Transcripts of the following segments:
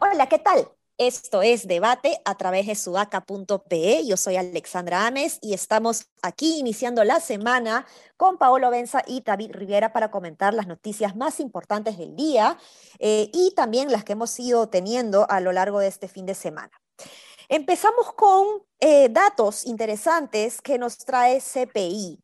Hola, ¿qué tal? Esto es Debate a través de sudaca.pe. Yo soy Alexandra Ames y estamos aquí iniciando la semana con Paolo Benza y David Rivera para comentar las noticias más importantes del día eh, y también las que hemos ido teniendo a lo largo de este fin de semana. Empezamos con eh, datos interesantes que nos trae CPI.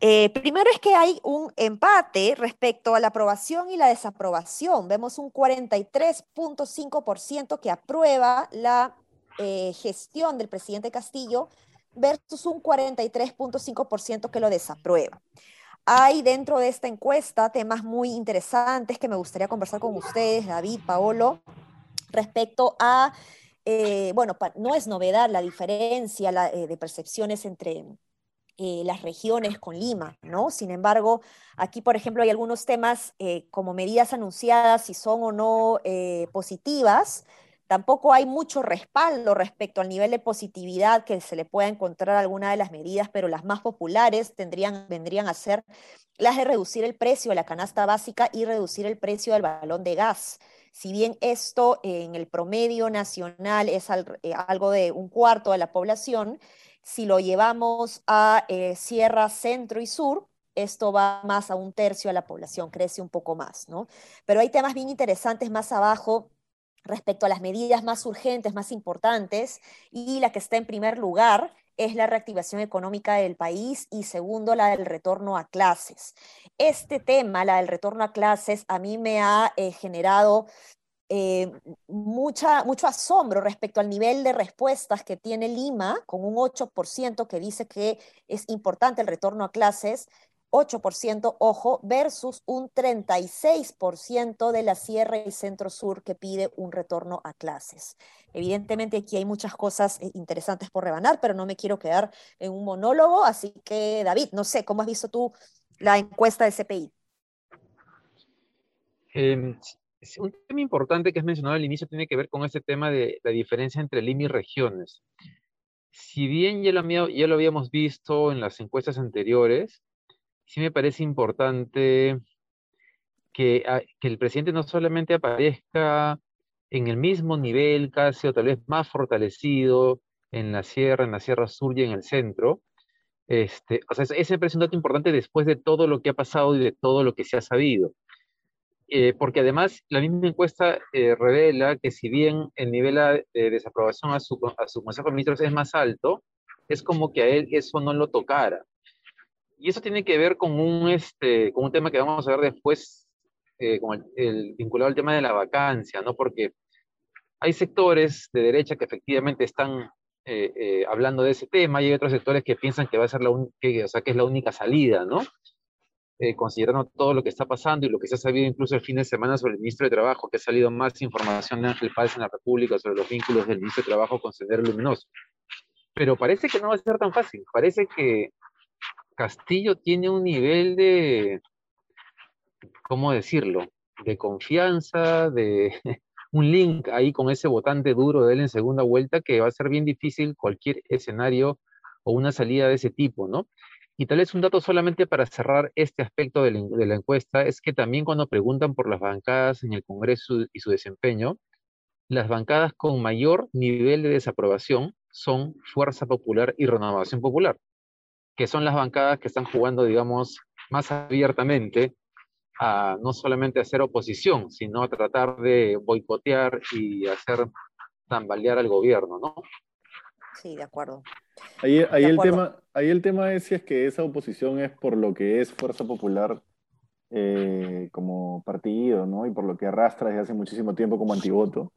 Eh, primero es que hay un empate respecto a la aprobación y la desaprobación. Vemos un 43.5% que aprueba la eh, gestión del presidente Castillo versus un 43.5% que lo desaprueba. Hay dentro de esta encuesta temas muy interesantes que me gustaría conversar con ustedes, David, Paolo, respecto a, eh, bueno, no es novedad la diferencia de percepciones entre eh, las regiones con Lima, ¿no? Sin embargo, aquí, por ejemplo, hay algunos temas eh, como medidas anunciadas, si son o no eh, positivas. Tampoco hay mucho respaldo respecto al nivel de positividad que se le pueda encontrar a alguna de las medidas, pero las más populares tendrían, vendrían a ser las de reducir el precio de la canasta básica y reducir el precio del balón de gas. Si bien esto en el promedio nacional es algo de un cuarto de la población, si lo llevamos a eh, Sierra Centro y Sur, esto va más a un tercio de la población, crece un poco más, ¿no? Pero hay temas bien interesantes más abajo respecto a las medidas más urgentes, más importantes, y la que está en primer lugar es la reactivación económica del país y segundo, la del retorno a clases. Este tema, la del retorno a clases, a mí me ha eh, generado eh, mucha, mucho asombro respecto al nivel de respuestas que tiene Lima, con un 8% que dice que es importante el retorno a clases, 8%, ojo, versus un 36% de la Sierra y Centro Sur que pide un retorno a clases. Evidentemente aquí hay muchas cosas eh, interesantes por rebanar, pero no me quiero quedar en un monólogo, así que David, no sé, ¿cómo has visto tú la encuesta de CPI? Em, un tema importante que has mencionado al inicio tiene que ver con este tema de la diferencia entre Lima y regiones. Si bien ya lo, ya lo habíamos visto en las encuestas anteriores, sí me parece importante que, ah, que el presidente no solamente aparezca en el mismo nivel casi o tal vez más fortalecido en la sierra, en la sierra sur y en el centro. Este, o sea, ese parece un dato importante después de todo lo que ha pasado y de todo lo que se ha sabido. Eh, porque además la misma encuesta eh, revela que si bien el nivel de desaprobación a su, a su Consejo de Ministros es más alto, es como que a él eso no lo tocara. Y eso tiene que ver con un, este, con un tema que vamos a ver después, eh, con el, vinculado al tema de la vacancia, ¿no? Porque hay sectores de derecha que efectivamente están hablando de ese tema y hay otros sectores que piensan que va a ser la, que, o sea, que es la única salida, ¿no? Eh, considerando todo lo que está pasando y lo que se ha sabido incluso el fin de semana sobre el ministro de Trabajo, que ha salido más información de Ángel Páez en la República sobre los vínculos del ministro de Trabajo con Sendero Luminoso. Pero parece que no va a ser tan fácil. Parece que Castillo tiene un nivel de, ¿cómo decirlo? De confianza, de un link ahí con ese votante duro de él en segunda vuelta que va a ser bien difícil cualquier escenario o una salida de ese tipo, ¿no? Y tal vez un dato solamente para cerrar este aspecto de la, encuesta es que también cuando preguntan por las bancadas en el Congreso y su desempeño, las bancadas con mayor nivel de desaprobación son Fuerza Popular y Renovación Popular, que son las bancadas que están jugando, digamos, más abiertamente a no solamente hacer oposición, sino a tratar de boicotear y hacer tambalear al gobierno, ¿no? Sí, de acuerdo. Ahí, el tema, ahí el tema es si es que esa oposición es por lo que es Fuerza Popular eh, como partido, ¿no? Y por lo que arrastra desde hace muchísimo tiempo como antivoto.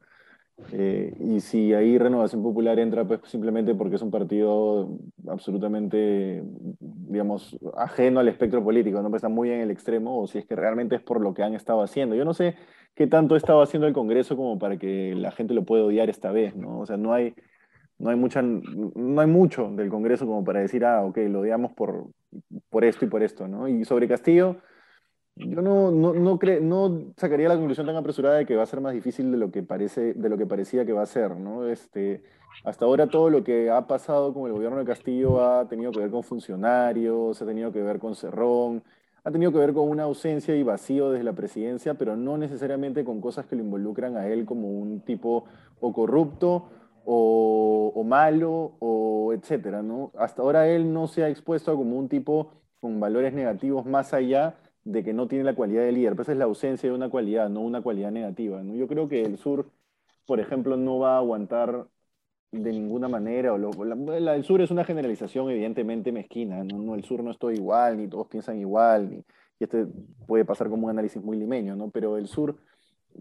Eh, y si ahí Renovación Popular entra, pues simplemente porque es un partido absolutamente, digamos, ajeno al espectro político, ¿no? Pues está muy en el extremo, o si es que realmente es por lo que han estado haciendo. Yo no sé qué tanto ha estado haciendo el Congreso como para que la gente lo pueda odiar esta vez, ¿no? O sea, no hay, no hay, mucha, no hay mucho del Congreso como para decir, ah, ok, lo odiamos por, por esto y por esto, ¿no? Y sobre Castillo, Yo no, no, no, no sacaría la conclusión tan apresurada de que va a ser más difícil de lo que, parece, de lo que parecía que va a ser, ¿no? Este, hasta ahora todo lo que ha pasado con el gobierno de Castillo ha tenido que ver con funcionarios, ha tenido que ver con Cerrón, ha tenido que ver con una ausencia y vacío desde la presidencia, pero no necesariamente con cosas que lo involucran a él como un tipo o corrupto o, o malo o etcétera, ¿no? Hasta ahora él no se ha expuesto como un tipo con valores negativos más allá de que no tiene la cualidad de líder, pero esa es la ausencia de una cualidad, no una cualidad negativa. Yo creo que el sur, por ejemplo, no va a aguantar de ninguna manera. O la, el sur es una generalización evidentemente mezquina. ¿no? el sur no estoy igual, ni todos piensan igual, ni, y este puede pasar como un análisis muy limeño, ¿no? pero el sur,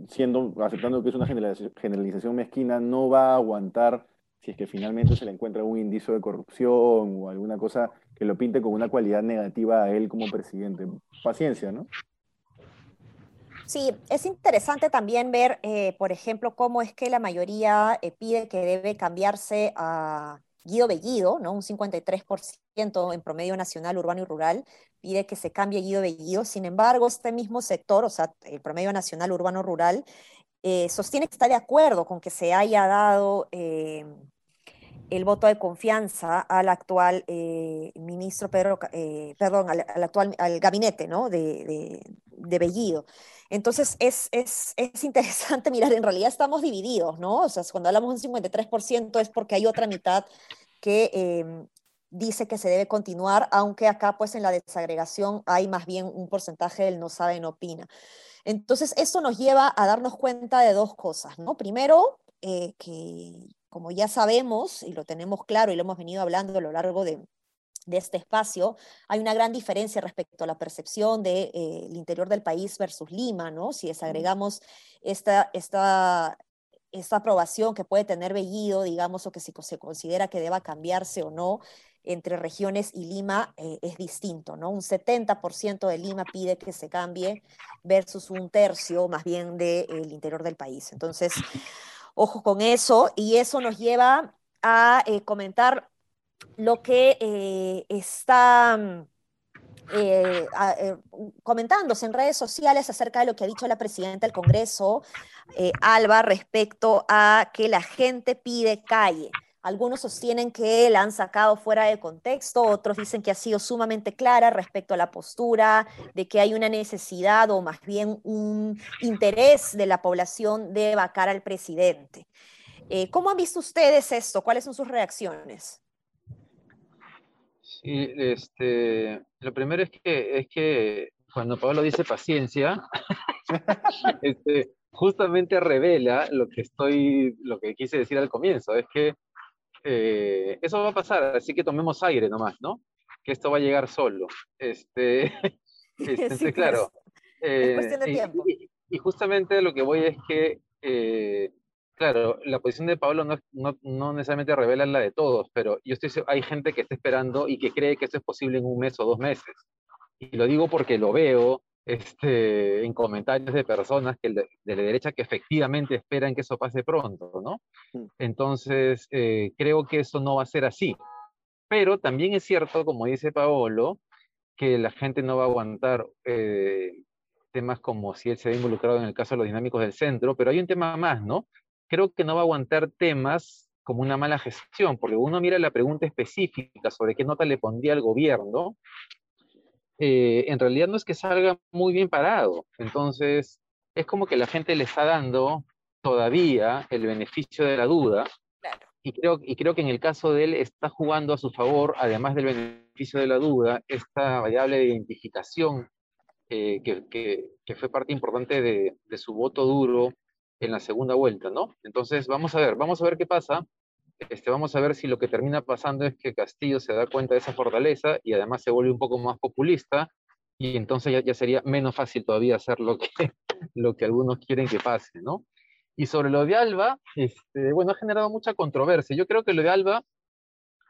siendo, aceptando que es una generalización mezquina, no va a aguantar si es que finalmente se le encuentra un indicio de corrupción o alguna cosa que lo pinte con una cualidad negativa a él como presidente. Paciencia, ¿no? Sí, es interesante también ver, eh, por ejemplo, cómo es que la mayoría eh, pide que debe cambiarse a Guido Bellido, ¿no? Un 53% en promedio nacional, urbano y rural, pide que se cambie Guido Bellido. Sin embargo, este mismo sector, o sea, el promedio nacional, urbano, rural, eh, sostiene que está de acuerdo con que se haya dado eh, el voto de confianza al actual eh, ministro Pedro, perdón, al, actual al gabinete ¿no? de, de, Bellido. Entonces es, es, es, interesante mirar, en realidad estamos divididos, ¿no? O sea, cuando hablamos de un 53% es porque hay otra mitad que em, dice que se debe continuar, aunque acá pues en la desagregación hay más bien un porcentaje del no sabe, no opina. Entonces, esto nos lleva a darnos cuenta de dos cosas, ¿no? Primero, eh, que como ya sabemos y lo tenemos claro y lo hemos venido hablando a lo largo de, este espacio, hay una gran diferencia respecto a la percepción del de, eh, interior del país versus Lima, ¿no? Si desagregamos esta, esta, esta aprobación que puede tener Bellido, digamos, o que si se considera que deba cambiarse o no, entre regiones y Lima eh, es distinto, ¿no? Un 70% de Lima pide que se cambie versus un tercio más bien del interior del país. Entonces, ojo con eso y eso nos lleva a eh, comentar lo que eh, está... Mm, comentándose en redes sociales acerca de lo que ha dicho la presidenta del Congreso, Alba, respecto a que la gente pide calle. Algunos sostienen que la han sacado fuera de contexto, otros dicen que ha sido sumamente clara respecto a la postura, de que hay una necesidad o más bien un interés de la población de vacar al presidente. Eh, ¿Cómo han visto ustedes esto? ¿Cuáles son sus reacciones? Sí, este, lo primero es que, es que cuando Pablo dice paciencia, este, justamente revela lo que estoy, lo que quise decir al comienzo, es que eh, eso va a pasar, así que tomemos aire nomás, ¿no? Que esto va a llegar solo. Este, este claro. es cuestión de eh, tiempo. Y, justamente lo que voy es que, eh, claro, la posición de Pablo no, no, no, necesariamente revela la de todos, pero yo estoy hay gente que está esperando y que cree que esto es posible en un mes o dos meses. Y lo digo porque lo veo, este, en comentarios de personas que de, la derecha que efectivamente esperan que eso pase pronto, ¿no? Mm. Entonces, eh, creo que eso no va a ser así. Pero también es cierto, como dice Paolo, que la gente no va a aguantar eh, temas como si él se ha involucrado en el caso de los dinámicos del centro, pero hay un tema más, ¿no? Creo que no va a aguantar temas como una mala gestión, porque uno mira la pregunta específica sobre qué nota le pondría al gobierno eh, en realidad no es que salga muy bien parado. Entonces, es como que la gente le está dando todavía el beneficio de la duda. Y, creo, y creo que en el caso de él está jugando a su favor, además del beneficio de la duda, esta variable de identificación eh, que, que, fue parte importante de, de su voto duro en la segunda vuelta, ¿no? Entonces, vamos a ver, vamos a ver qué pasa. Este, vamos a ver si lo que termina pasando es que Castillo se da cuenta de esa fortaleza y además se vuelve un poco más populista y entonces ya, sería menos fácil todavía hacer lo que, algunos quieren que pase, ¿no? Y sobre lo de Alba, este, bueno, ha generado mucha controversia. Yo creo que lo de Alba,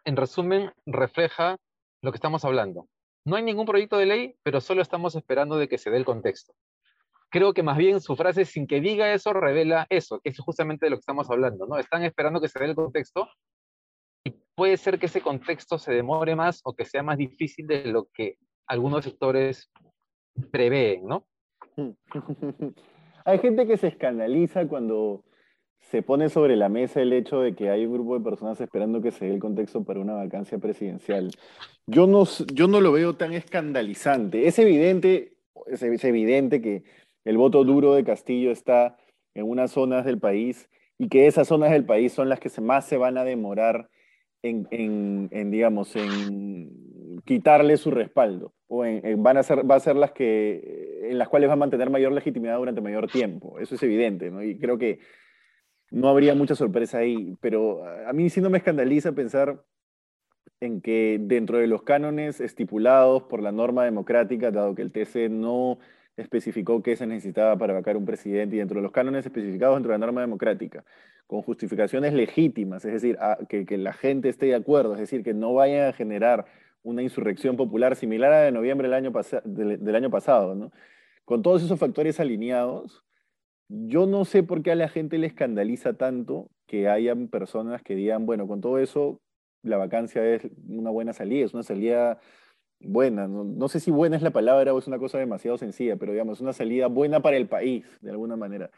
en resumen, refleja lo que estamos hablando. No hay ningún proyecto de ley, pero solo estamos esperando de que se dé el contexto creo que más bien su frase sin que diga eso revela eso, que es justamente de lo que estamos hablando, ¿no? Están esperando que se dé el contexto y puede ser que ese contexto se demore más o que sea más difícil de lo que algunos sectores prevén, ¿no? hay gente que se escandaliza cuando se pone sobre la mesa el hecho de que hay un grupo de personas esperando que se dé el contexto para una vacancia presidencial. Yo no, yo no lo veo tan escandalizante. Es evidente, es, evidente que el voto duro de Castillo está en unas zonas del país y que esas zonas del país son las que más se van a demorar en, en, digamos, en quitarle su respaldo o en, van a ser, va a ser las que, en las cuales va a mantener mayor legitimidad durante mayor tiempo. Eso es evidente. Y creo que no habría mucha sorpresa ahí, pero a mí sí no me escandaliza pensar en que dentro de los cánones estipulados por la norma democrática, dado que el TC no especificó qué se necesitaba para vacar un presidente, y dentro de los cánones especificados dentro de la norma democrática, con justificaciones legítimas, es decir, que, la gente esté de acuerdo, es decir, que no vaya a generar una insurrección popular similar a la de noviembre del año, del año pasado, ¿no? Con todos esos factores alineados, yo no sé por qué a la gente le escandaliza tanto que hayan personas que digan, bueno, con todo eso, la vacancia es una buena salida, es una salida buena. No, sé si buena es la palabra o es una cosa demasiado sencilla, pero digamos, una salida buena para el país, de alguna manera.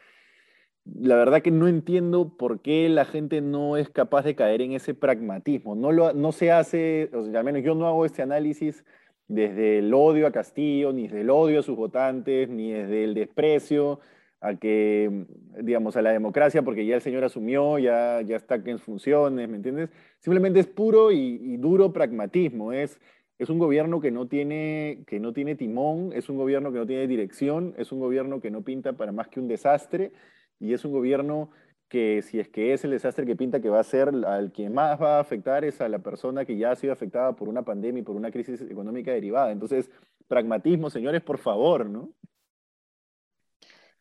La verdad que no entiendo por qué la gente no es capaz de caer en ese pragmatismo. No, lo, no se hace, o sea, al menos yo no hago este análisis desde el odio a Castillo, ni desde el odio a sus votantes, ni desde el desprecio a que, digamos, a la democracia, porque ya el señor asumió, ya, ya está en funciones, ¿me entiendes? Simplemente es puro y, duro pragmatismo, es, es un gobierno que no, tiene, que no tiene timón, es un gobierno que no tiene dirección, es un gobierno que no pinta para más que un desastre, y es un gobierno que si es que es el desastre que pinta que va a ser, al que más va a afectar es a la persona que ya ha sido afectada por una pandemia y por una crisis económica derivada. Entonces, pragmatismo, señores, por favor, ¿no?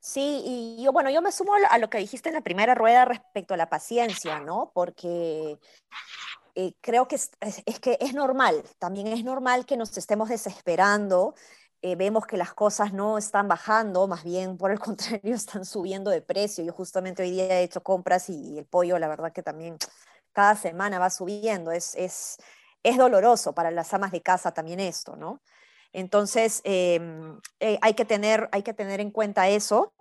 Sí, y yo, bueno, yo me sumo a lo que dijiste en la primera rueda respecto a la paciencia, ¿no? Porque eh, creo que es, que es normal, también es normal que nos estemos desesperando. Eh, vemos que las cosas no están bajando, más bien por el contrario están subiendo de precio. Yo justamente hoy día he hecho compras y, el pollo, la verdad que también cada semana va subiendo. Es, es, es doloroso para las amas de casa también esto, ¿no? Entonces, em, eh, hay, que tener, hay que tener en cuenta eso.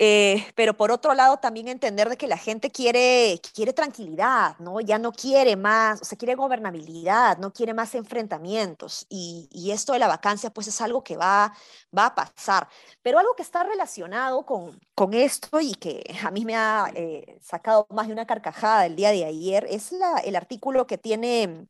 Eh, pero por otro lado, también entender de que la gente quiere, quiere tranquilidad, ¿no? Ya no quiere más, o sea, quiere gobernabilidad, no quiere más enfrentamientos. Y, esto de la vacancia, pues es algo que va, va a pasar. Pero algo que está relacionado con, con esto y que a mí me ha eh, sacado más de una carcajada el día de ayer, es el artículo que tiene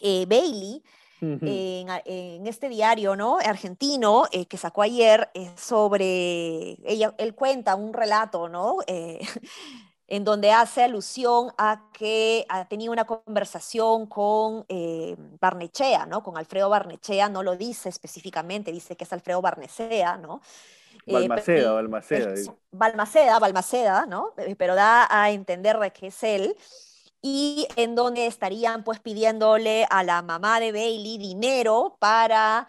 Bailey en, este diario ¿no? argentino eh, que sacó ayer eh, sobre, ella, él cuenta un relato, ¿no? Eh, en donde hace alusión a que ha tenido una conversación con Barnechea, ¿no? Con Alfredo Barnechea, no lo dice específicamente, dice que es Alfredo Barnechea, ¿no? Balmaceda, Balmaceda. Balmaceda, Balmaceda, ¿no? Pero da a entender de que es él y en donde estarían pues pidiéndole a la mamá de Bailey dinero para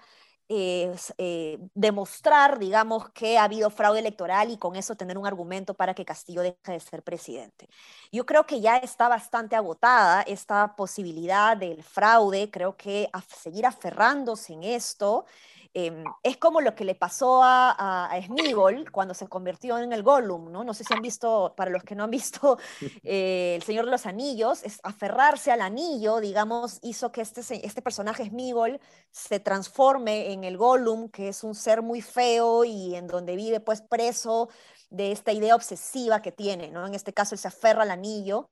eh, eh, demostrar, digamos, que ha habido fraude electoral y con eso tener un argumento para que Castillo deje de ser presidente. Yo creo que ya está bastante agotada esta posibilidad del fraude, creo que seguir aferrándose en esto Em, es como lo que le pasó a, a, Smigol cuando se convirtió en el Gollum, ¿no? No sé si han visto, para los que no han visto eh, El Señor de los Anillos, es aferrarse al anillo, digamos, hizo que este, este personaje Smigol se transforme en el Gollum, que es un ser muy feo y en donde vive pues preso de esta idea obsesiva que tiene, ¿no? En este caso él se aferra al anillo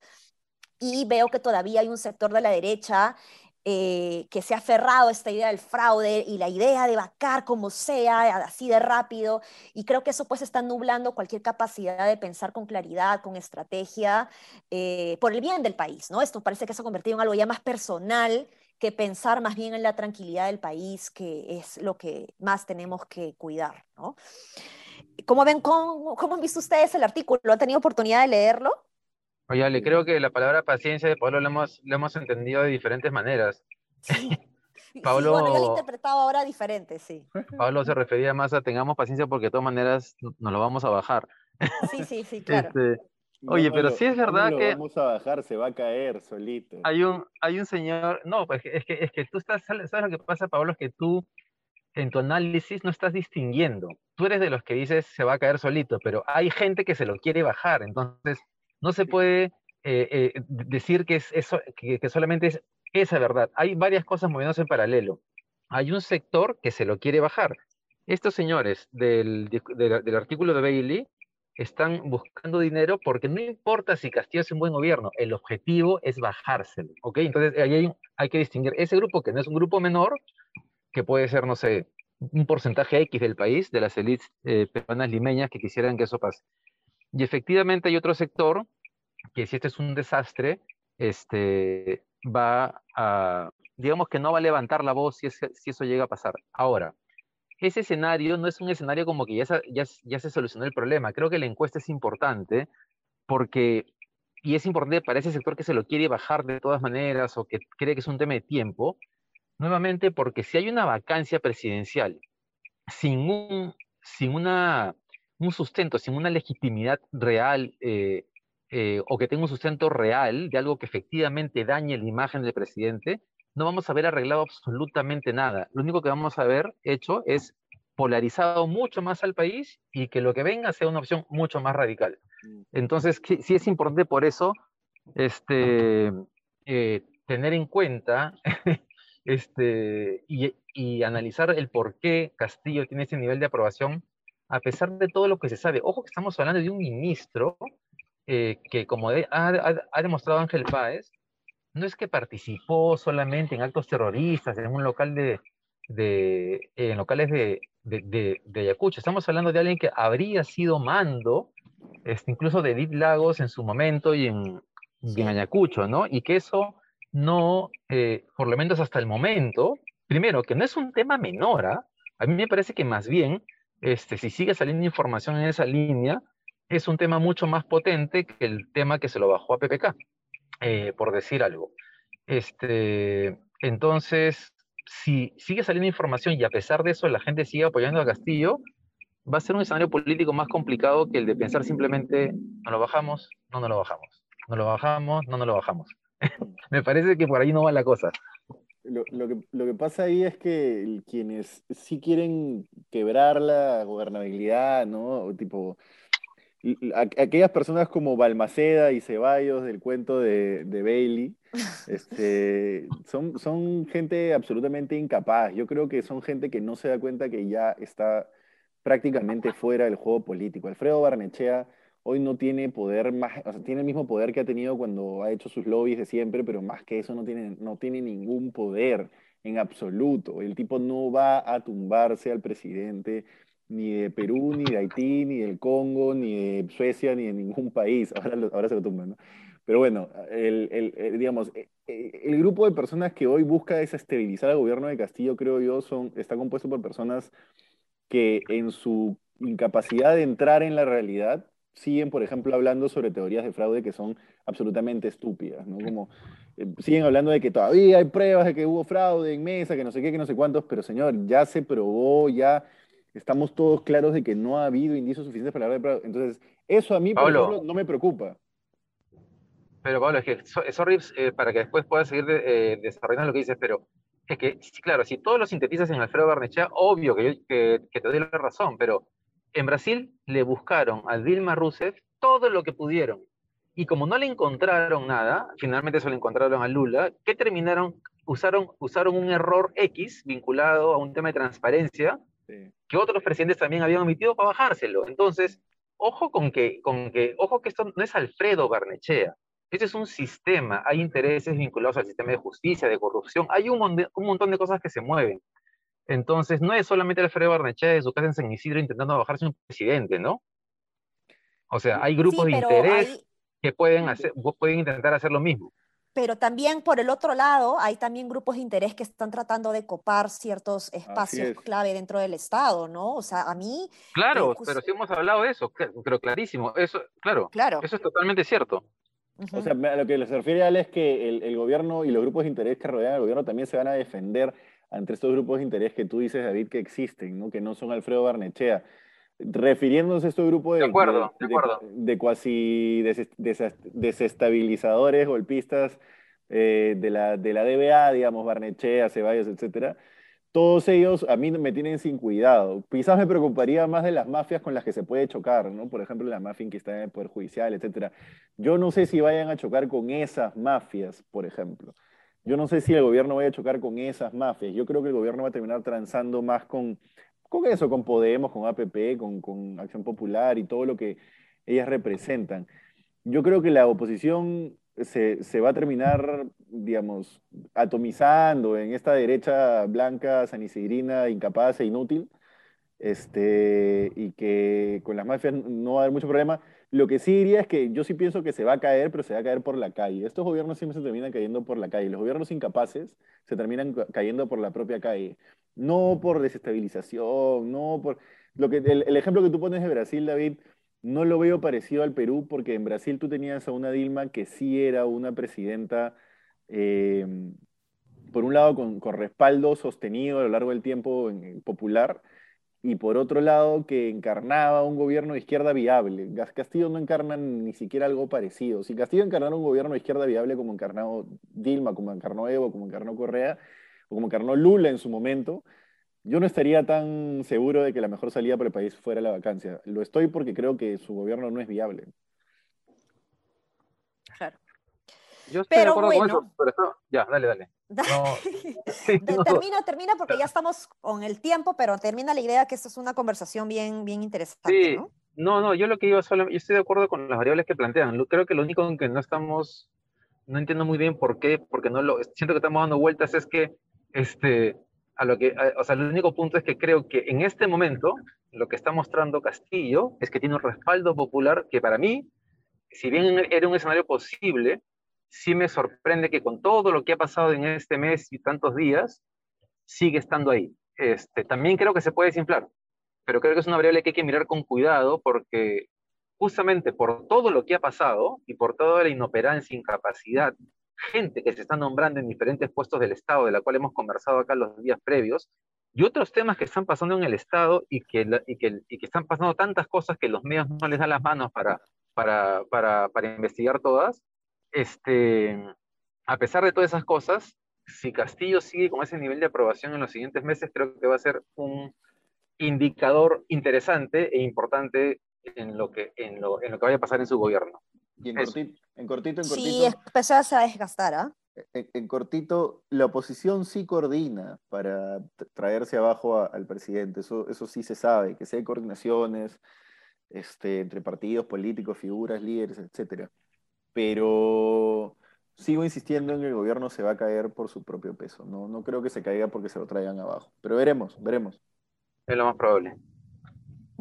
y veo que todavía hay un sector de la derecha eh, que se ha aferrado esta idea del fraude y la idea de vacar como sea, así de rápido, y creo que eso pues está nublando cualquier capacidad de pensar con claridad, con estrategia, eh, por el bien del país, ¿no? Esto parece que se ha convertido en algo ya más personal que pensar más bien en la tranquilidad del país, que es lo que más tenemos que cuidar, ¿no? ¿Cómo ven, cómo, cómo han visto ustedes el artículo? ¿Han tenido oportunidad de leerlo? Oye, le creo que la palabra paciencia de Pablo lo hemos, lo hemos entendido de diferentes maneras. Pablo, bueno, yo lo he interpretado ahora diferente, sí. Pablo se refería más a tengamos paciencia porque de todas maneras nos lo vamos a bajar. Sí, sí, sí, claro. Este, oye, pero sí es verdad que. vamos a bajar, se va a caer solito. Hay un, hay un señor. No, pues es que, es que tú estás. ¿Sabes lo que pasa, Pablo? Es que tú en tu análisis no estás distinguiendo. Tú eres de los que dices se va a caer solito, pero hay gente que se lo quiere bajar, entonces no se puede eh, eh, decir que, es eso, que, solamente es esa verdad. Hay varias cosas moviéndose en paralelo. Hay un sector que se lo quiere bajar. Estos señores del, del, artículo de Bailey están buscando dinero porque no importa si Castillo es un buen gobierno, el objetivo es bajárselo, ¿ok? Entonces ahí hay, hay, que distinguir ese grupo que no es un grupo menor, que puede ser, no sé, un porcentaje X del país, de las élites eh, peruanas limeñas que quisieran que eso pase. Y efectivamente hay otro sector que si este es un desastre, este, va a, digamos que no va a levantar la voz si, si eso llega a pasar. Ahora, ese escenario no es un escenario como que ya ya, ya se solucionó el problema. Creo que la encuesta es importante porque, y es importante para ese sector que se lo quiere bajar de todas maneras o que cree que es un tema de tiempo, nuevamente porque si hay una vacancia presidencial sin un, sin una, un sustento, sin una legitimidad real eh, eh, o que tenga un sustento real de algo que efectivamente dañe la imagen del presidente, no vamos a ver arreglado absolutamente nada. Lo único que vamos a ver hecho es polarizado mucho más al país y que lo que venga sea una opción mucho más radical. Entonces, sí es importante por eso este, eh, tener en cuenta este, y, analizar el por qué Castillo tiene ese nivel de aprobación, a pesar de todo lo que se sabe. Ojo que estamos hablando de un ministro eh, que, como ha, ha, demostrado Ángel Páez, no es que participó solamente en actos terroristas, en un local de, de en locales de, de, de, Ayacucho. Estamos hablando de alguien que habría sido mando, este, incluso de Edith Lagos en su momento y en, y en Ayacucho, ¿no? Y que eso no, eh, por lo menos hasta el momento, primero, que no es un tema menor, ¿ah? a mí me parece que más bien, este, si sigue saliendo información en esa línea, es un tema mucho más potente que el tema que se lo bajó a PPK, eh, por decir algo. Este, entonces, si sigue saliendo información y a pesar de eso la gente sigue apoyando a Castillo, va a ser un escenario político más complicado que el de pensar simplemente, no lo bajamos, no nos lo bajamos, no lo bajamos, no nos lo bajamos. Me parece que por ahí no va la cosa. Lo, que, pasa ahí es que quienes sí quieren quebrar la gobernabilidad, ¿no? Tipo, aquellas personas como Balmaceda y Ceballos del cuento de, Bailey, este, son, son gente absolutamente incapaz. Yo creo que son gente que no se da cuenta que ya está prácticamente fuera del juego político. Alfredo Barnechea hoy no tiene poder más, o sea, tiene el mismo poder que ha tenido cuando ha hecho sus lobbies de siempre, pero más que eso no tiene, no tiene ningún poder en absoluto. El tipo no va a tumbarse al presidente ni de Perú, ni de Haití, ni del Congo, ni de Suecia, ni de ningún país. Ahora, se lo tumban, ¿no? Pero bueno, el, el, digamos, e, e, el grupo de personas que hoy busca desestabilizar al gobierno de Castillo, creo yo, son, está compuesto por personas que en su incapacidad de entrar en la realidad siguen, por ejemplo, hablando sobre teorías de fraude que son absolutamente estúpidas, ¿no? Como eh, siguen hablando de que todavía hay pruebas de que hubo fraude en mesa, que no sé qué, que no sé cuántos, pero señor, ya se probó, ya estamos todos claros de que no ha habido indicios suficientes para hablar de fraude. Entonces, eso a mí, por ejemplo, no me preocupa. Pero Pablo, es que es horrible eh, para que después puedas seguir eh, desarrollando lo que dices, pero es que, claro, si todos lo sintetizas en Alfredo Barnechea, obvio que, que, que te doy la razón, pero en Brasil le buscaron a Dilma Rousseff todo lo que pudieron. Y como no le encontraron nada, finalmente se lo encontraron a Lula, ¿qué terminaron? Usaron, usaron un error X vinculado a un tema de transparencia que otros presidentes también habían omitido para bajárselo. Entonces, ojo con que, con que, ojo que esto no es Alfredo Barnechea. Este es un sistema, hay intereses vinculados al sistema de justicia, de corrupción, hay un, un montón de cosas que se mueven. Entonces, no es solamente Alfredo Barnechea de su casa en San Isidro intentando bajarse un presidente, ¿no? O sea, hay grupos de interés que pueden, hacer, pueden intentar hacer lo mismo. Pero también por el otro lado, hay también grupos de interés que están tratando de copar ciertos espacios clave dentro del Estado, ¿no? O sea, a mí... Claro, pero sí hemos hablado de eso, pero clarísimo, eso, claro, claro. eso es totalmente cierto. O sea, a lo que se refiere Ale es que el, el, gobierno y los grupos de interés que rodean al gobierno también se van a defender ante estos grupos de interés que tú dices, David, que existen, ¿no? que no son Alfredo Barnechea. Refiriéndose a estos grupos de, de, acuerdo, de, acuerdo. de, cuasi desestabilizadores, golpistas eh, de, la, de la DBA, digamos, Barnechea, Ceballos, etcétera, todos ellos a mí me tienen sin cuidado. Quizás me preocuparía más de las mafias con las que se puede chocar, ¿no? Por ejemplo, la mafia que está en el Poder Judicial, etc. Yo no sé si vayan a chocar con esas mafias, por ejemplo. Yo no sé si el gobierno vaya a chocar con esas mafias. Yo creo que el gobierno va a terminar transando más con, con eso, con Podemos, con APP, con, con Acción Popular y todo lo que ellas representan. Yo creo que la oposición se, va a terminar, digamos, atomizando en esta derecha blanca, sanisidrina, incapaz e inútil, este, y que con las mafias no va a haber mucho problema. Lo que sí diría es que yo sí pienso que se va a caer, pero se va a caer por la calle. Estos gobiernos siempre se terminan cayendo por la calle. Los gobiernos incapaces se terminan cayendo por la propia calle. No por desestabilización, no por... Lo que, el, ejemplo que tú pones de Brasil, David, no lo veo parecido al Perú porque en Brasil tú tenías a una Dilma que sí era una presidenta, eh, por un lado, con, respaldo sostenido a lo largo del tiempo popular, y por otro lado, que encarnaba un gobierno de izquierda viable. Castillo no encarna ni siquiera algo parecido. Si Castillo encarnara un gobierno de izquierda viable como encarnó Dilma, como encarnó Evo, como encarnó Correa, o como encarnó Lula en su momento, yo no estaría tan seguro de que la mejor salida para el país fuera la vacancia. Lo estoy porque creo que su gobierno no es viable. Claro. Yo estoy de acuerdo con eso, pero ya, dale, dale. termina, termina porque ya estamos con el tiempo, pero termina la idea que esto es una conversación bien, bien interesante. Sí. ¿no? no, no, yo lo que iba solo, yo estoy de acuerdo con las variables que plantean. Creo que lo único en que no estamos, no entiendo muy bien por qué, porque no lo, siento que estamos dando vueltas, es que este, a lo que, o sea, el único punto es que creo que en este momento lo que está mostrando Castillo es que tiene un respaldo popular que para mí, si bien era un escenario posible, sí me sorprende que con todo lo que ha pasado en este mes y tantos días, sigue estando ahí. Este, también creo que se puede desinflar, pero creo que es una variable que hay que mirar con cuidado porque justamente por todo lo que ha pasado y por toda la inoperancia, incapacidad gente que se está nombrando en diferentes puestos del Estado, de la cual hemos conversado acá los días previos, y otros temas que están pasando en el Estado y que, y que, y que están pasando tantas cosas que los medios no les dan las manos para, para, para, para investigar todas, este, a pesar de todas esas cosas, si Castillo sigue con ese nivel de aprobación en los siguientes meses, creo que va a ser un indicador interesante e importante en lo que, en lo, en lo que vaya a pasar en su gobierno. Y en cortito, en cortito, en cortito. Sí, empezás a desgastar, ¿ah? En, cortito, la oposición sí coordina para traerse abajo al presidente, eso, eso sí se sabe, que sí hay coordinaciones este, entre partidos políticos, figuras, líderes, etc. Pero sigo insistiendo en que el gobierno se va a caer por su propio peso, no, no creo que se caiga porque se lo traigan abajo, pero veremos, veremos. Es lo más probable.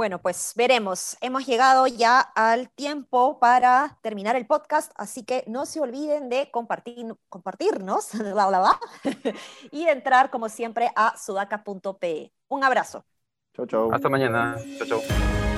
Bueno, pues veremos. Hemos llegado ya al tiempo para terminar el podcast, así que no se olviden de compartir, compartirnos y de entrar, como siempre, a sudaca.pe. Un abrazo. Chao, chao. Hasta mañana. Chao, chao.